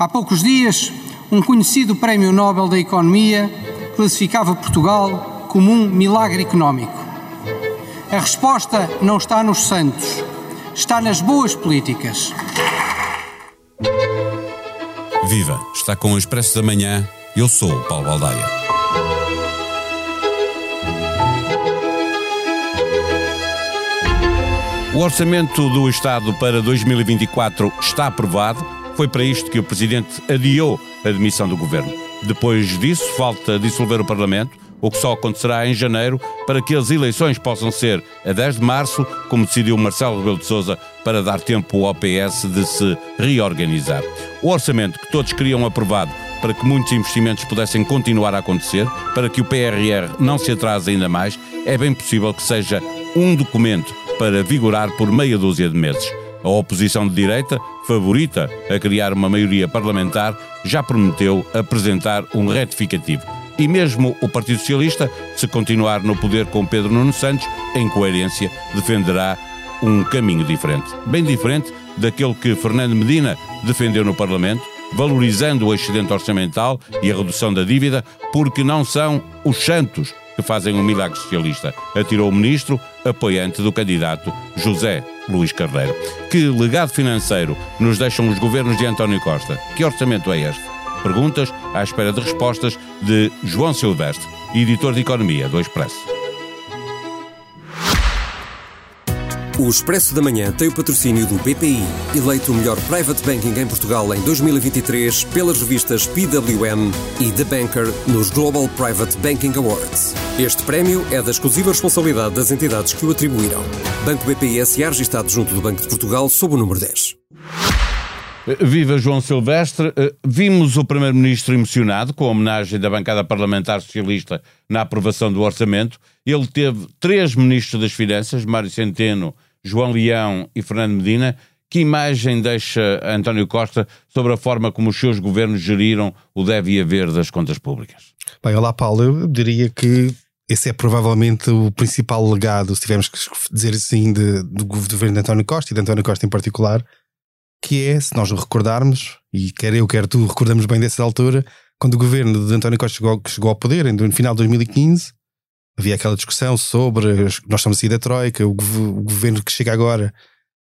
Há poucos dias, um conhecido Prémio Nobel da Economia classificava Portugal como um milagre económico. A resposta não está nos santos, está nas boas políticas. Viva! Está com o Expresso da Manhã. Eu sou o Paulo Baldaia. O orçamento do Estado para 2024 está aprovado. Foi para isto que o Presidente adiou a demissão do Governo. Depois disso, falta dissolver o Parlamento, o que só acontecerá em janeiro, para que as eleições possam ser a 10 de março, como decidiu Marcelo Rebelo de Sousa, para dar tempo ao PS de se reorganizar. O orçamento que todos queriam aprovado para que muitos investimentos pudessem continuar a acontecer, para que o PRR não se atrase ainda mais, é bem possível que seja um documento para vigorar por meia dúzia de meses. A oposição de direita, favorita a criar uma maioria parlamentar, já prometeu apresentar um retificativo. E mesmo o Partido Socialista, se continuar no poder com Pedro Nuno Santos, em coerência, defenderá um caminho diferente. Bem diferente daquele que Fernando Medina defendeu no Parlamento, valorizando o excedente orçamental e a redução da dívida, porque não são os santos que fazem um milagre socialista, atirou o ministro, apoiante do candidato José Luís Carneiro. Que legado financeiro nos deixam os governos de António Costa? Que orçamento é este? Perguntas à espera de respostas de João Silvestre, editor de Economia do Expresso. O Expresso da Manhã tem o patrocínio do BPI, eleito o melhor private banking em Portugal em 2023 pelas revistas PWM e The Banker nos Global Private Banking Awards. Este prémio é da exclusiva responsabilidade das entidades que o atribuíram. Banco BPI SA registado junto do Banco de Portugal sob o número 10. Viva João Silvestre. Eh, vimos o Primeiro-Ministro emocionado com a homenagem da bancada parlamentar socialista na aprovação do orçamento. Ele teve três ministros das Finanças, Mário Centeno, João Leão e Fernando Medina. Que imagem deixa António Costa sobre a forma como os seus governos geriram o deve e haver das contas públicas? Bem, olá Paulo, eu diria que esse é provavelmente o principal legado, se tivermos que dizer assim, de, do governo de António Costa e de António Costa em particular, que é, se nós recordarmos, e quer eu, quer tu, recordamos bem dessa altura, quando o governo de António Costa chegou, chegou ao poder, no final de 2015, havia aquela discussão sobre nós estamos a sair da Troika, o, o, governo que chega agora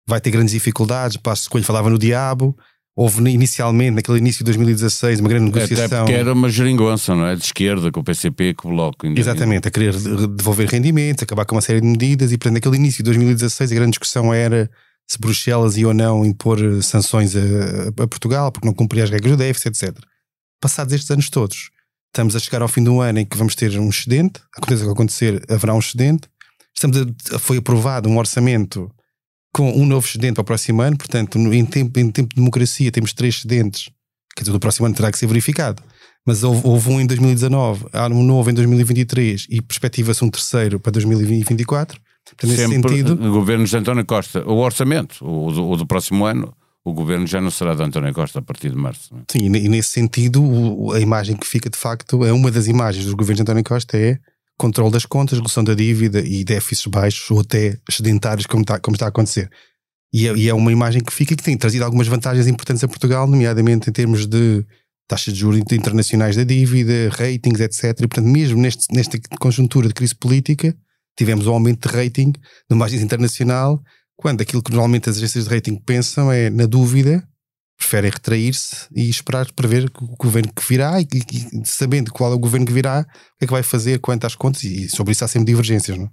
vai ter grandes dificuldades. Passo Coelho falava no diabo. Houve inicialmente, naquele início de 2016, uma grande negociação. Até porque era uma geringonça, não é? De esquerda, com o PCP, com o Bloco. Exatamente, a querer devolver rendimentos, acabar com uma série de medidas. E, portanto, naquele início de 2016, a grande discussão era se Bruxelas ia ou não impor sanções a, a Portugal, porque não cumpria as regras do déficit, etc. Passados estes anos todos, Estamos a chegar ao fim do ano em que vamos ter um excedente, aconteça o que acontecer, haverá um excedente. Estamos a, foi aprovado um orçamento com um novo excedente para o próximo ano, portanto, em tempo, em tempo de democracia temos três excedentes, quer dizer, o próximo ano terá que ser verificado. Mas houve, houve um em 2019, há um novo em 2023 e perspectiva-se um terceiro para 2024. Portanto, nesse Sempre sentido. Governos de António Costa, o orçamento, o do, o do próximo ano, o governo já não será de António Costa a partir de março. É? Sim, e nesse sentido, a imagem que fica de facto, é uma das imagens dos governos de António Costa é controle das contas, redução da dívida e déficits baixos ou até sedentários, como está, como está a acontecer. E é, e é uma imagem que fica que tem trazido algumas vantagens importantes a Portugal, nomeadamente em termos de taxas de juros internacionais da dívida, ratings, etc. E, portanto, mesmo neste, nesta conjuntura de crise política, tivemos um aumento de rating no margem internacional quando aquilo que normalmente as agências de rating pensam é, na dúvida, preferem retrair-se e esperar para ver o governo que virá e, e, sabendo qual é o governo que virá, o que é que vai fazer quanto às contas e sobre isso há sempre divergências, não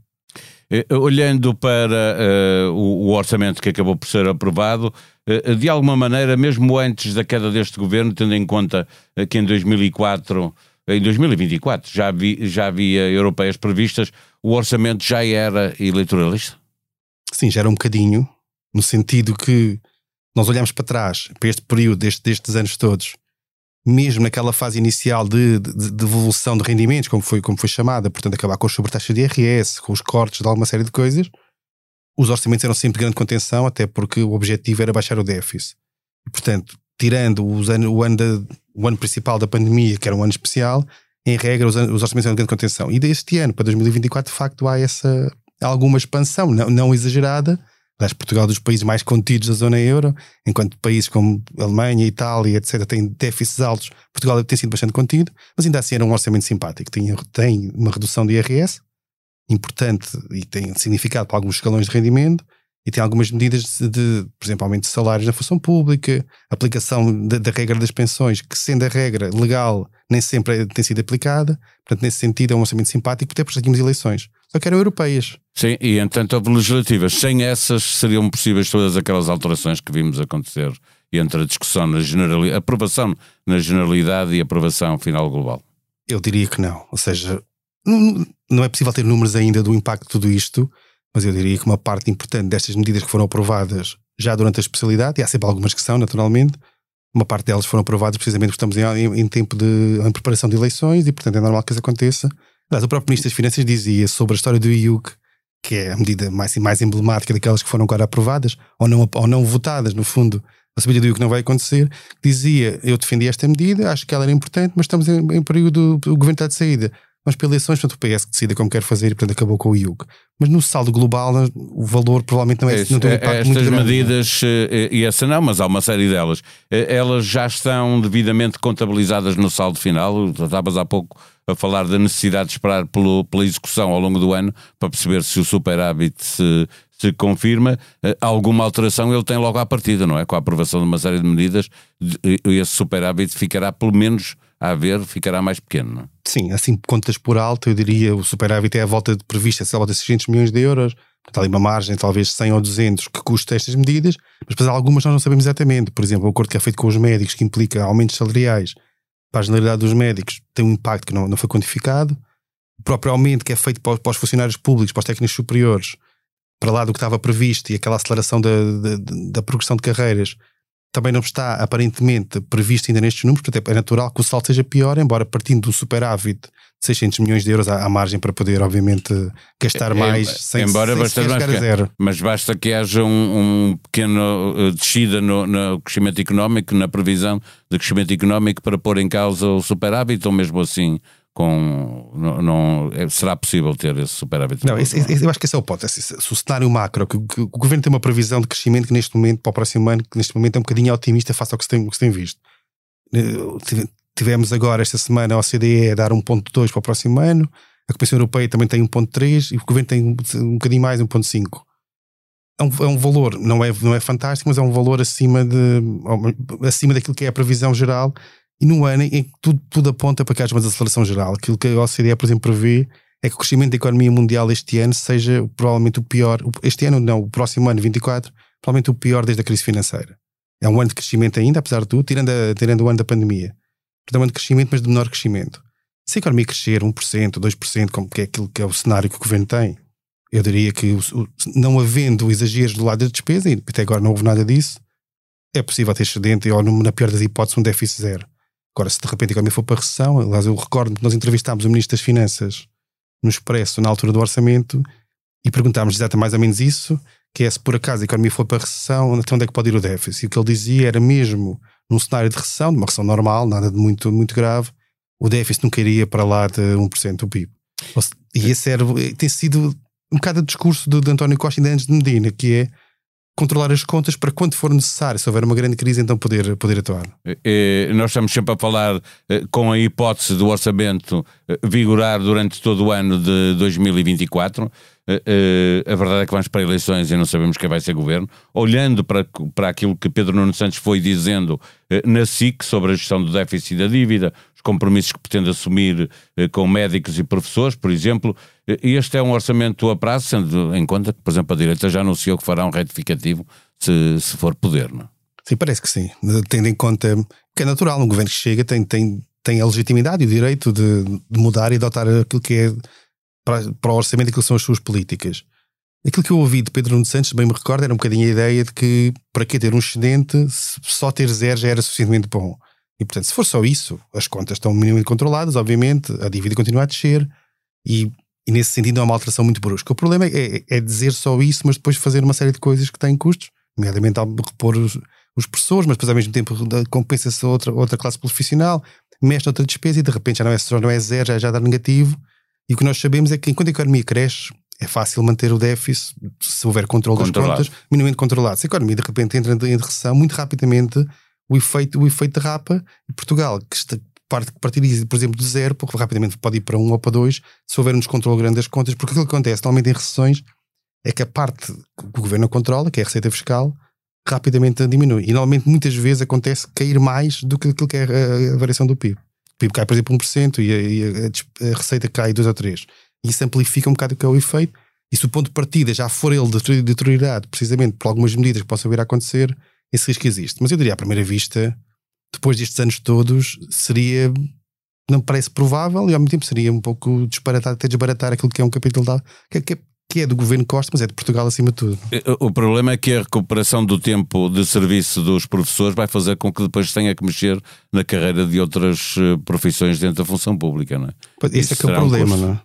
é? Olhando para uh, o, o, orçamento que acabou por ser aprovado, uh, de alguma maneira, mesmo antes da queda deste governo, tendo em conta que em 2004, em 2024 já, vi, já havia europeias previstas, o orçamento já era eleitoralista? Sim, já era um bocadinho, no sentido que nós olhamos para trás, para este período, destes, destes anos todos, mesmo naquela fase inicial de, de, de, devolução de rendimentos, como foi, como foi chamada, portanto, acabar com as sobretaxas de IRS, com os cortes de alguma série de coisas, os orçamentos eram sempre de grande contenção, até porque o objetivo era baixar o déficit. Portanto, tirando os ano, o, ano da, o ano principal da pandemia, que era um ano especial, em regra, os, os orçamentos eram de grande contenção. E deste ano, para 2024, de facto, há essa alguma expansão, não, não exagerada, Aliás, Portugal é dos países mais contidos da zona euro, enquanto países como Alemanha, Itália, etc., têm déficits altos, Portugal tem sido bastante contido, mas ainda assim era um orçamento simpático. Tem, tem uma redução de IRS importante e tem significado para alguns escalões de rendimento, e tem algumas medidas de, de, por exemplo, aumento de salários na função pública, aplicação da, regra das pensões, que sendo a regra legal, nem sempre tem sido aplicada. Portanto, nesse sentido, é um orçamento simpático, até porque tínhamos eleições. Só que eram europeias. Sim, e entanto houve legislativas. Sem essas seriam possíveis todas aquelas alterações que vimos acontecer entre a discussão na generalidade, aprovação na generalidade e aprovação final global. Eu diria que não. Ou seja, não, não é possível ter números ainda do impacto de tudo isto mas eu diria que uma parte importante destas medidas que foram aprovadas já durante a especialidade, e há sempre algumas que são, naturalmente, uma parte delas foram aprovadas precisamente porque estamos em, em tempo de em preparação de eleições e, portanto, é normal que isso aconteça. Aliás, o próprio Ministro das Finanças dizia sobre a história do IUC, que é a medida mais, mais emblemática daquelas que foram agora aprovadas ou não, ou não votadas, no fundo, a subida do IUC não vai acontecer, dizia, eu defendi esta medida, acho que ela era importante, mas estamos em, em período, o governo está de saída mas para eleições, portanto, o PS que decide como quer fazer e, portanto, acabou com o IUC. Mas no saldo global, o valor provavelmente não é, é não tem um impacto Estas muito medidas, grande. e essa não, mas há uma série delas, eh, elas já estão devidamente contabilizadas no saldo final. Estavas há pouco a falar da necessidade de esperar pelo, pela execução ao longo do ano para perceber se o superávit se, se confirma. Eh, alguma alteração ele tem logo à partida, não é? Com a aprovação de uma série de medidas, esse superávit ficará pelo menos a haver ficará mais pequeno. É? Sim, assim contas por alto, eu diria o superávit é a volta de prevista, se a volta de 600 milhões de euros, está ali uma margem talvez 100 ou 200 que custa estas medidas, mas depois algumas nós não sabemos exatamente. Por exemplo, o acordo que é feito com os médicos, que implica aumentos salariais para a generalidade dos médicos, tem um impacto que não, não foi quantificado. O próprio aumento que é feito para, para os funcionários públicos, para os técnicos superiores, para lá do que estava previsto e aquela aceleração da, da, da progressão de carreiras, também não está aparentemente previsto ainda nestes números, portanto é natural que o salto seja pior, embora partindo do superávit de 600 milhões de euros há, margem para poder, obviamente, gastar é, mais sem, embora sem, basta zero. Mas basta que haja um, um pequeno uh, descida no, no, crescimento económico, na previsão de crescimento económico para pôr em causa o superávit, ou mesmo assim com não, não, é, será possível ter esse superávit? Não, esse, esse, eu acho que essa é a hipótese. Se o cenário macro, que, que, o governo tem uma previsão de crescimento que neste momento, para o próximo ano, que neste momento é um bocadinho otimista face ao que se tem, que se tem visto. Eh, tivemos agora, esta semana, a OCDE a dar 1.2 para o próximo ano, a Comissão Europeia também tem 1.3 e o governo tem um, um bocadinho mais, 1.5. É um, é um valor, não é, não é fantástico, mas é um valor acima, de, acima daquilo que é a previsão geral e num ano em que tudo, tudo aponta para que haja uma desaceleração geral. Aquilo que a OCDE, por exemplo, prevê é que o crescimento da economia mundial este ano seja provavelmente o pior, este ano não, o próximo ano, 24, provavelmente o pior desde a crise financeira. É um ano de crescimento ainda, apesar de tudo, tirando, a, tirando o ano da pandemia. Portanto, é um ano de crescimento, mas de menor crescimento. Se a economia crescer 1%, 2%, como que é aquilo que é o cenário que o governo tem, eu diria que o, não havendo exageros do lado da despesa, e até agora não houve nada disso, é possível ter excedente ou, na pior das hipóteses, um déficit zero. Agora, se de repente a economia for para a recessão, aliás, eu recordo que nós entrevistámos o Ministro das Finanças no Expresso, na altura do orçamento, e perguntámos exatamente mais ou menos isso, que é se por acaso a economia for para a recessão, até onde é que pode ir o déficit? E o que ele dizia era mesmo num cenário de recessão, de uma recessão normal, nada de muito, muito grave, o déficit nunca iria para lá de 1% do PIB. E esse era, tem sido um bocado o discurso de, de António Costa ainda antes de Medina, que é controlar as contas para quando for necessário, se houver uma grande crise, então poder, poder atuar. Nós estamos sempre a falar eh, com a hipótese do orçamento eh, vigorar durante todo o ano de 2024. Eh, a verdade é que vamos para eleições e não sabemos quem vai ser governo. Olhando para, para aquilo que Pedro Nuno Santos foi dizendo na SIC sobre a gestão do déficit e da dívida, compromissos que pretende assumir com médicos e professores, por exemplo. Este é um orçamento a prazo, sendo em conta que, por exemplo, a direita já anunciou que fará um retificativo se, se for poder, não? É? Sim, parece que sim. Tendo em conta que é natural, um governo que chega tem, tem, tem a legitimidade e o direito de, de mudar e adotar aquilo que é para, para o orçamento aquilo que são as suas políticas. Aquilo que eu ouvi de Pedro Nuno Santos, bem me recordo, era um bocadinho a ideia de que para que ter um excedente, só ter zero já era suficientemente bom. E portanto, se for só isso, as contas estão minimamente controladas, obviamente, a dívida continua a descer e, e nesse sentido não é uma alteração muito brusca. O problema é, é, é, dizer só isso, mas depois fazer uma série de coisas que têm custos, nomeadamente ao repor os, os professores, mas depois ao mesmo tempo compensa-se outra, outra classe profissional, mexe outra despesa e de repente já não é, já não é zero, já, já dá negativo. E o que nós sabemos é que enquanto a economia cresce, é fácil manter o déficit se houver controle das contas minimamente controlado. Se a economia de repente entra em recessão, muito rapidamente o efeito, o efeito derrapa e Portugal, que está, parte, partiria, por exemplo, de zero, porque rapidamente pode ir para um ou para dois, se houver um descontrole grande das contas, porque aquilo que acontece normalmente em recessões é que a parte que o governo controla, que é a receita fiscal, rapidamente diminui. E normalmente muitas vezes acontece cair mais do que aquilo que é a, variação do PIB. O PIB cai, por exemplo, 1% e a, e a, a receita cai 2 ou 3. E isso amplifica um bocado o que é o efeito. E se o ponto de partida já for ele deteriorado, precisamente por algumas medidas que possam vir a acontecer, esse risco existe. Mas eu diria, à primeira vista, depois destes anos todos, seria. Não me parece provável e ao mesmo tempo seria um pouco disparatar, até desbaratar aquilo que é um capítulo da, que, que, que é do governo Costa, mas é de Portugal acima de tudo. Eh, o problema é que a recuperação do tempo de serviço dos professores vai fazer com que depois tenha que mexer na carreira de outras eh, profissões dentro da função pública, não é? Esse é que é o problema, um não é?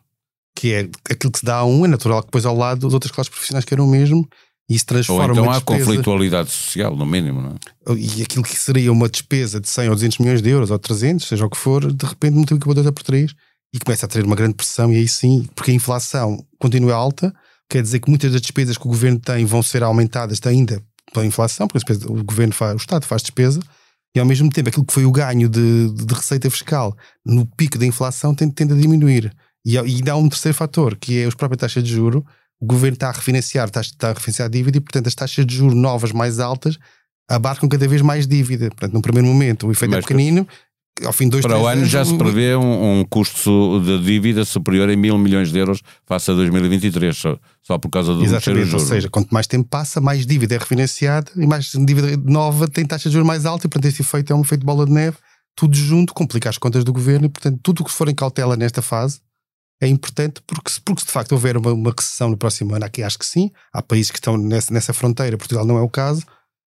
Que é aquilo que se dá a um, é natural que depois ao lado as outras classes profissionais queiram o mesmo isso transforma Ou então há despesa... conflitualidade social, no mínimo, não é? E aquilo que seria uma despesa de 100 ou 200 milhões de euros ou 300, seja o que for, de repente multiplica por 2 por 3 e começa a ter uma grande pressão. E aí sim, porque a inflação continua alta, quer dizer que muitas das despesas que o governo tem vão ser aumentadas ainda pela inflação, porque o governo faz, o Estado faz despesa. E ao mesmo tempo, aquilo que foi o ganho de, de receita fiscal no pico da inflação tende, tende a diminuir. E, e dá um terceiro fator, que é os próprias taxas de juro, o governo está a refinanciar, está, está a refinanciar a dívida e, portanto, as taxas de juros novas mais altas abarcam cada vez mais dívida. Portanto, no primeiro momento o efeito é Mas, é pequenino, ao fim de dois, Para o ano anos, já se prevê um, um, custo de dívida superior a mil milhões de euros face a 2023, só, só por causa do Exatamente, ou seja, quanto mais tempo passa, mais dívida é refinanciada e mais dívida nova tem taxa de juros mais alta e, portanto, esse efeito é um efeito bola de neve, tudo junto complica as contas do governo e, portanto, tudo o que for em cautela nesta fase é importante porque, porque se de facto houver uma, uma recessão no próximo ano, aqui acho que sim, há países que estão nessa, nessa fronteira, Portugal não é o caso,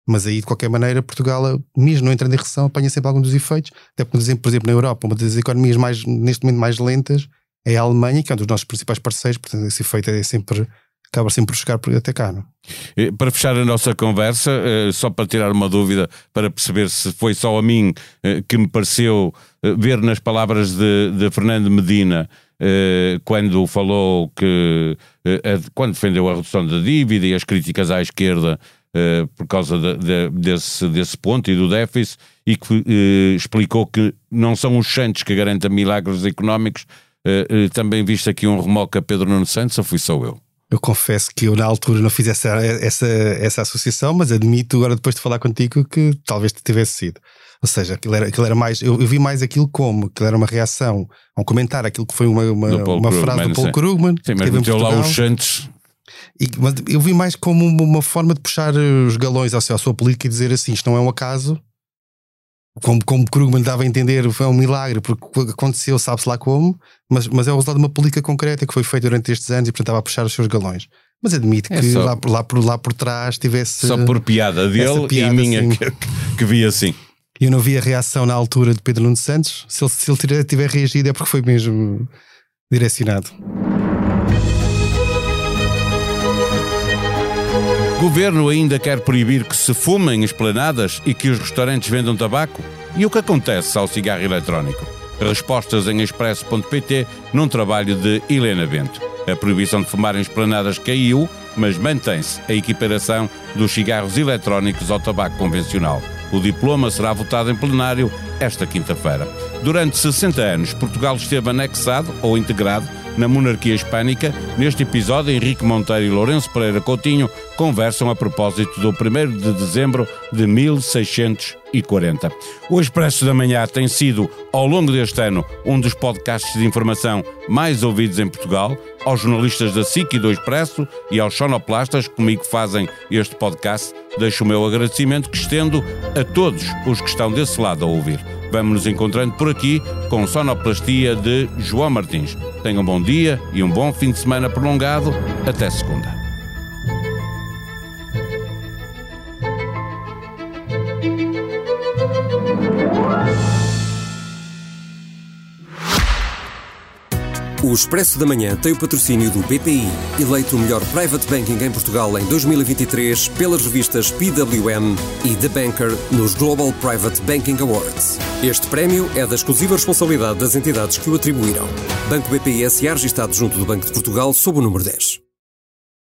mas aí de qualquer maneira Portugal, mesmo não entrando em recessão, apanha sempre algum dos efeitos, até porque, por exemplo, na Europa, uma das economias mais, neste momento mais lentas é a Alemanha, que é um dos nossos principais parceiros, portanto esse efeito é sempre acaba sempre por chegar até cá. Não? Para fechar a nossa conversa, eh, só para tirar uma dúvida, para perceber se foi só a mim eh, que me pareceu eh, ver nas palavras de, de Fernando Medina eh, quando falou que, eh, quando defendeu a redução da dívida e as críticas à esquerda eh, por causa de, de, desse, desse ponto e do déficit, e que explicou que não são os Santos que garantem milagres económicos, também viste aqui um remoque a Pedro Nuno Santos, ou fui só eu? Eu confesso que eu na altura não fiz essa, essa, essa associação, mas admito agora depois de falar contigo que talvez tivesse sido. Ou seja, aquilo era, aquilo era mais. Eu, eu, vi mais aquilo como aquilo era uma reação a um comentário, aquilo que foi uma, uma, uma frase do Paul Krugman. Sim, mas meteu lá os Santos. E, mas eu vi mais como uma forma de puxar os galões à sua política e dizer assim: isto não é um acaso. Como, como Krugman dava a entender, foi um milagre, porque aconteceu, sabe-se lá como, mas, mas é o resultado de uma política concreta que foi feita durante estes anos e, portanto, estava a puxar os seus galões. Mas admito é que só, lá, lá, por, lá por trás tivesse. Só por piada dele piada, e minha assim. que, que vi assim. Eu não vi a reação na altura de Pedro Nuno Santos. Se ele, se ele tiver reagido é porque foi mesmo direcionado. Governo ainda quer proibir que se fumem esplanadas e que os restaurantes vendam tabaco? E o que acontece ao cigarro eletrónico? Respostas em expresso.pt num trabalho de Helena Bento. A proibição de fumar em esplanadas caiu, mas mantém-se a equiparação dos cigarros eletrónicos ao tabaco convencional. O diploma será votado em plenário esta quinta-feira. Durante 60 anos, Portugal esteve anexado ou integrado na monarquia hispânica. Neste episódio, Henrique Monteiro e Lourenço Pereira Coutinho conversam a propósito do 1 de dezembro de 1640. O Expresso da Manhã tem sido, ao longo deste ano, um dos podcasts de informação mais ouvidos em Portugal. Aos jornalistas da SIC e do Expresso e aos sonoplastas que comigo fazem este podcast, deixo o meu agradecimento que estendo a todos os que estão desse lado a ouvir. Vamos nos encontrando por aqui com sonoplastia de João Martins. Tenham um bom dia e um bom fim de semana prolongado. Até segunda. O Expresso da Manhã tem o patrocínio do BPI, eleito o melhor private banking em Portugal em 2023 pelas revistas PWM e The Banker nos Global Private Banking Awards. Este prémio é da exclusiva responsabilidade das entidades que o atribuíram. Banco BPI SA registado junto do Banco de Portugal sob o número 10.